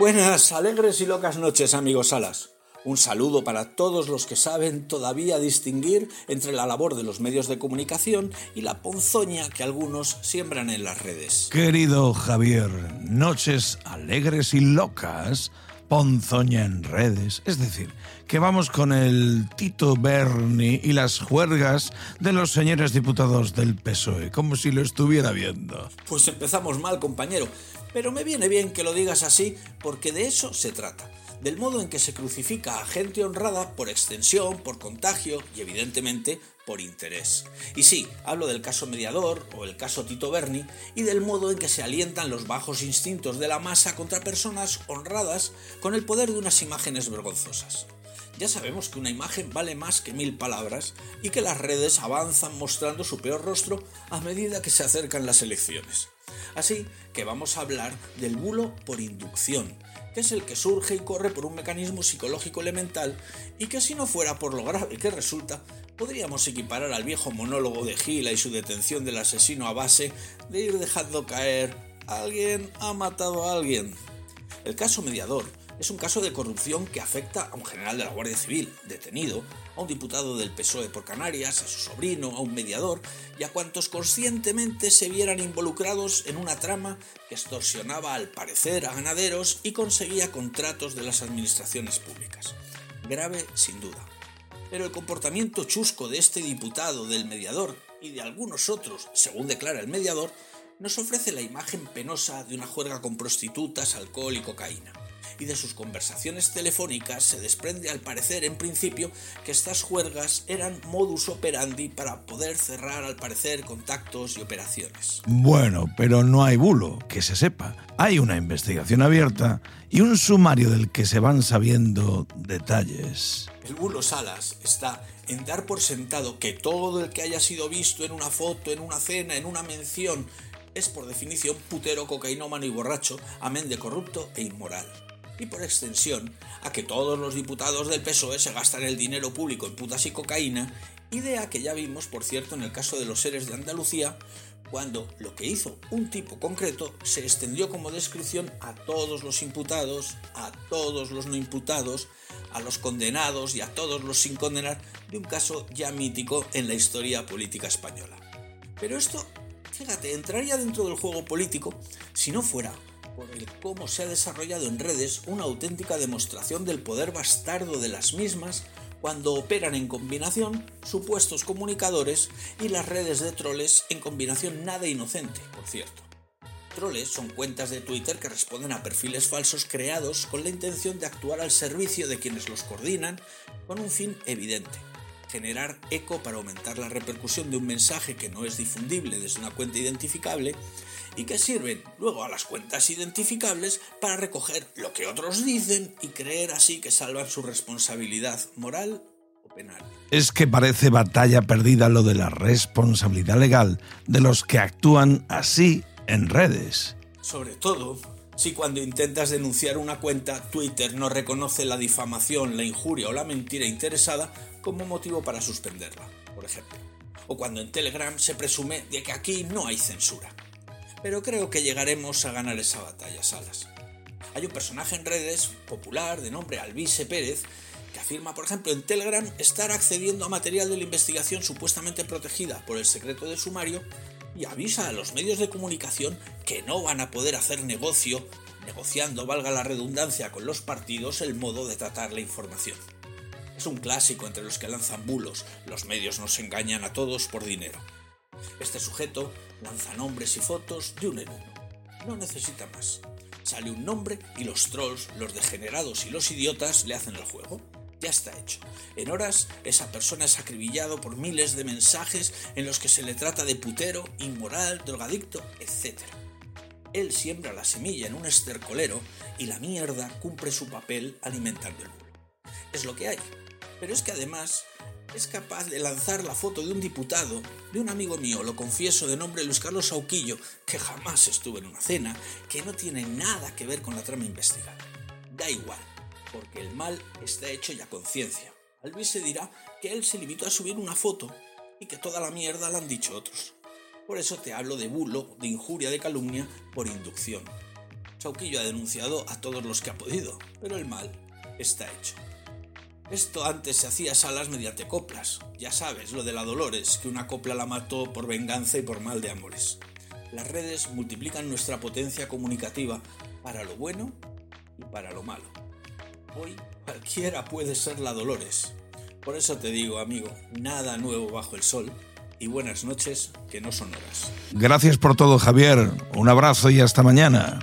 Buenas, alegres y locas noches, amigos Salas. Un saludo para todos los que saben todavía distinguir entre la labor de los medios de comunicación y la ponzoña que algunos siembran en las redes. Querido Javier, noches alegres y locas, ponzoña en redes. Es decir, que vamos con el Tito Berni y las juergas de los señores diputados del PSOE, como si lo estuviera viendo. Pues empezamos mal, compañero, pero me viene bien que lo digas así porque de eso se trata del modo en que se crucifica a gente honrada por extensión, por contagio y evidentemente por interés. Y sí, hablo del caso mediador o el caso Tito Berni y del modo en que se alientan los bajos instintos de la masa contra personas honradas con el poder de unas imágenes vergonzosas. Ya sabemos que una imagen vale más que mil palabras y que las redes avanzan mostrando su peor rostro a medida que se acercan las elecciones. Así que vamos a hablar del bulo por inducción, que es el que surge y corre por un mecanismo psicológico elemental y que si no fuera por lo grave que resulta, podríamos equiparar al viejo monólogo de Gila y su detención del asesino a base de ir dejando caer alguien ha matado a alguien. El caso mediador es un caso de corrupción que afecta a un general de la Guardia Civil, detenido, a un diputado del PSOE por Canarias, a su sobrino, a un mediador y a cuantos conscientemente se vieran involucrados en una trama que extorsionaba al parecer a ganaderos y conseguía contratos de las administraciones públicas. Grave sin duda. Pero el comportamiento chusco de este diputado, del mediador y de algunos otros, según declara el mediador, nos ofrece la imagen penosa de una juerga con prostitutas, alcohol y cocaína y de sus conversaciones telefónicas se desprende al parecer en principio que estas juergas eran modus operandi para poder cerrar al parecer contactos y operaciones. Bueno, pero no hay bulo, que se sepa. Hay una investigación abierta y un sumario del que se van sabiendo detalles. El bulo Salas está en dar por sentado que todo el que haya sido visto en una foto, en una cena, en una mención, es por definición putero, cocainómano y borracho, amén de corrupto e inmoral y por extensión a que todos los diputados del PSOE se gastan el dinero público en putas y cocaína, idea que ya vimos, por cierto, en el caso de los seres de Andalucía, cuando lo que hizo un tipo concreto se extendió como descripción a todos los imputados, a todos los no imputados, a los condenados y a todos los sin condenar de un caso ya mítico en la historia política española. Pero esto, fíjate, entraría dentro del juego político si no fuera por el cómo se ha desarrollado en redes una auténtica demostración del poder bastardo de las mismas cuando operan en combinación supuestos comunicadores y las redes de troles en combinación nada inocente, por cierto. Troles son cuentas de Twitter que responden a perfiles falsos creados con la intención de actuar al servicio de quienes los coordinan con un fin evidente, generar eco para aumentar la repercusión de un mensaje que no es difundible desde una cuenta identificable y que sirven luego a las cuentas identificables para recoger lo que otros dicen y creer así que salvan su responsabilidad moral o penal. Es que parece batalla perdida lo de la responsabilidad legal de los que actúan así en redes. Sobre todo si cuando intentas denunciar una cuenta Twitter no reconoce la difamación, la injuria o la mentira interesada como motivo para suspenderla, por ejemplo. O cuando en Telegram se presume de que aquí no hay censura pero creo que llegaremos a ganar esa batalla, Salas. Hay un personaje en redes popular de nombre Alvise Pérez que afirma, por ejemplo, en Telegram estar accediendo a material de la investigación supuestamente protegida por el secreto de sumario y avisa a los medios de comunicación que no van a poder hacer negocio, negociando, valga la redundancia, con los partidos el modo de tratar la información. Es un clásico entre los que lanzan bulos, los medios nos engañan a todos por dinero. Este sujeto lanza nombres y fotos de un en uno. No necesita más. Sale un nombre y los trolls, los degenerados y los idiotas le hacen el juego. Ya está hecho. En horas, esa persona es acribillado por miles de mensajes en los que se le trata de putero, inmoral, drogadicto, etc. Él siembra la semilla en un estercolero y la mierda cumple su papel alimentando el mundo. Es lo que hay. Pero es que además es capaz de lanzar la foto de un diputado, de un amigo mío, lo confieso, de nombre Luis Carlos Sauquillo, que jamás estuvo en una cena, que no tiene nada que ver con la trama investigada. Da igual, porque el mal está hecho ya conciencia. Alvis se dirá que él se limitó a subir una foto y que toda la mierda la han dicho otros. Por eso te hablo de bulo, de injuria, de calumnia por inducción. Chauquillo ha denunciado a todos los que ha podido, pero el mal está hecho. Esto antes se hacía salas mediante coplas. Ya sabes, lo de la Dolores, que una copla la mató por venganza y por mal de amores. Las redes multiplican nuestra potencia comunicativa para lo bueno y para lo malo. Hoy cualquiera puede ser la Dolores. Por eso te digo, amigo, nada nuevo bajo el sol y buenas noches que no son horas. Gracias por todo, Javier. Un abrazo y hasta mañana.